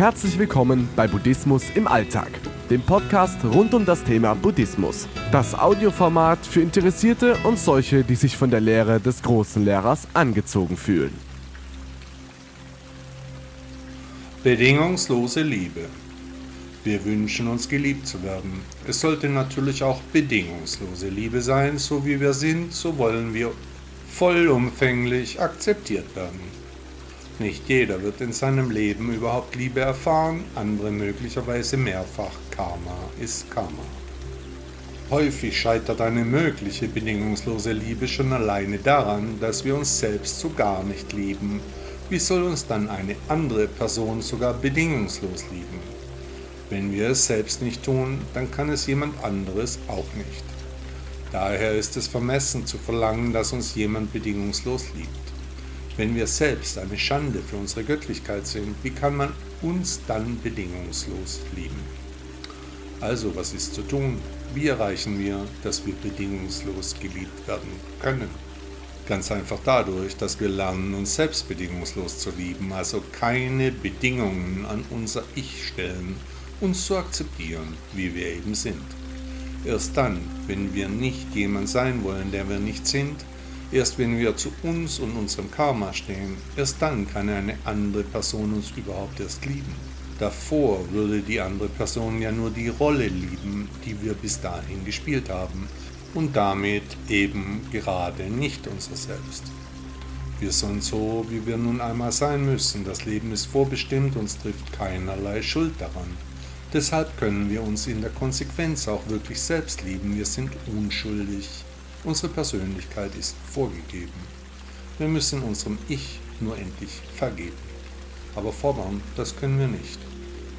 Herzlich willkommen bei Buddhismus im Alltag, dem Podcast rund um das Thema Buddhismus. Das Audioformat für Interessierte und solche, die sich von der Lehre des großen Lehrers angezogen fühlen. Bedingungslose Liebe. Wir wünschen uns geliebt zu werden. Es sollte natürlich auch bedingungslose Liebe sein, so wie wir sind, so wollen wir vollumfänglich akzeptiert werden. Nicht jeder wird in seinem Leben überhaupt Liebe erfahren, andere möglicherweise mehrfach. Karma ist Karma. Häufig scheitert eine mögliche bedingungslose Liebe schon alleine daran, dass wir uns selbst so gar nicht lieben. Wie soll uns dann eine andere Person sogar bedingungslos lieben? Wenn wir es selbst nicht tun, dann kann es jemand anderes auch nicht. Daher ist es vermessen zu verlangen, dass uns jemand bedingungslos liebt. Wenn wir selbst eine Schande für unsere Göttlichkeit sind, wie kann man uns dann bedingungslos lieben? Also, was ist zu tun? Wie erreichen wir, dass wir bedingungslos geliebt werden können? Ganz einfach dadurch, dass wir lernen, uns selbst bedingungslos zu lieben, also keine Bedingungen an unser Ich stellen, uns zu akzeptieren, wie wir eben sind. Erst dann, wenn wir nicht jemand sein wollen, der wir nicht sind, Erst wenn wir zu uns und unserem Karma stehen, erst dann kann eine andere Person uns überhaupt erst lieben. Davor würde die andere Person ja nur die Rolle lieben, die wir bis dahin gespielt haben und damit eben gerade nicht unser Selbst. Wir sind so, wie wir nun einmal sein müssen. Das Leben ist vorbestimmt, uns trifft keinerlei Schuld daran. Deshalb können wir uns in der Konsequenz auch wirklich selbst lieben. Wir sind unschuldig. Unsere Persönlichkeit ist vorgegeben. Wir müssen unserem Ich nur endlich vergeben. Aber fordern, das können wir nicht.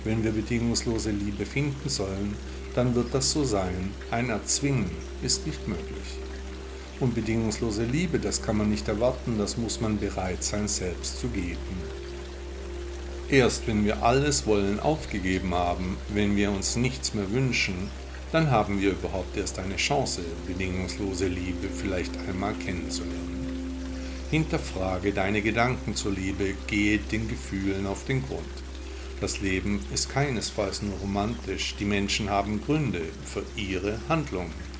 Wenn wir bedingungslose Liebe finden sollen, dann wird das so sein. Ein Erzwingen ist nicht möglich. Und bedingungslose Liebe, das kann man nicht erwarten, das muss man bereit sein, selbst zu geben. Erst wenn wir alles Wollen aufgegeben haben, wenn wir uns nichts mehr wünschen, dann haben wir überhaupt erst eine Chance, bedingungslose Liebe vielleicht einmal kennenzulernen. Hinterfrage deine Gedanken zur Liebe, gehe den Gefühlen auf den Grund. Das Leben ist keinesfalls nur romantisch, die Menschen haben Gründe für ihre Handlungen.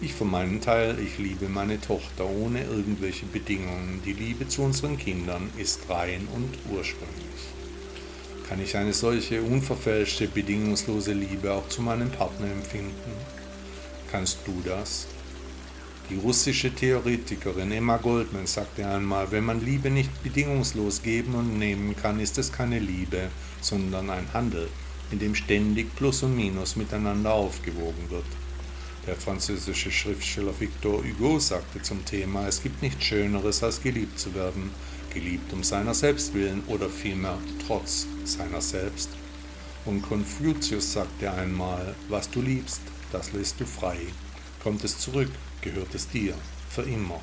Ich für meinen Teil, ich liebe meine Tochter ohne irgendwelche Bedingungen. Die Liebe zu unseren Kindern ist rein und ursprünglich. Kann ich eine solche unverfälschte, bedingungslose Liebe auch zu meinem Partner empfinden? Kannst du das? Die russische Theoretikerin Emma Goldman sagte einmal, wenn man Liebe nicht bedingungslos geben und nehmen kann, ist es keine Liebe, sondern ein Handel, in dem ständig Plus und Minus miteinander aufgewogen wird. Der französische Schriftsteller Victor Hugo sagte zum Thema, es gibt nichts Schöneres als geliebt zu werden, geliebt um seiner selbst willen oder vielmehr trotz seiner selbst. Und Konfuzius sagte einmal, was du liebst, das lässt du frei. Kommt es zurück, gehört es dir, für immer.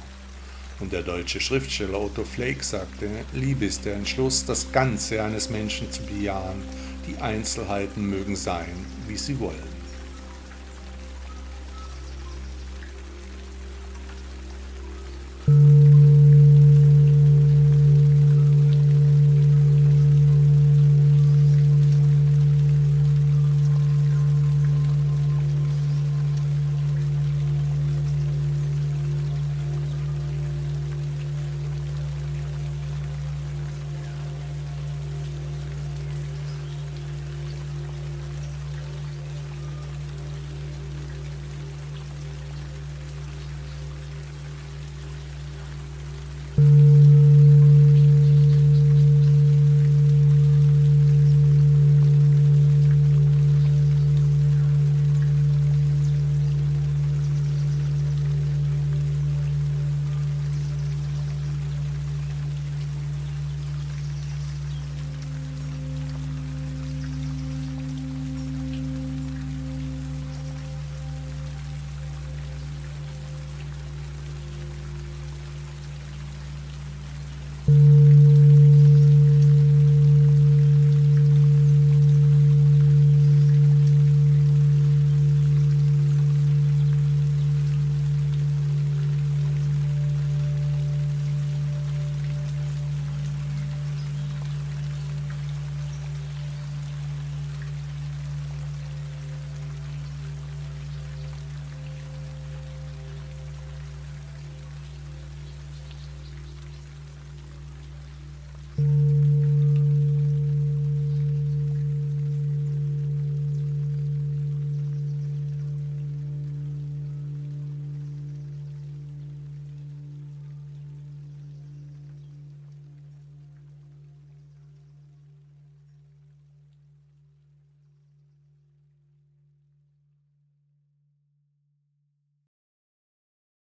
Und der deutsche Schriftsteller Otto Flake sagte, Liebe ist der Entschluss, das Ganze eines Menschen zu bejahen, die Einzelheiten mögen sein, wie sie wollen.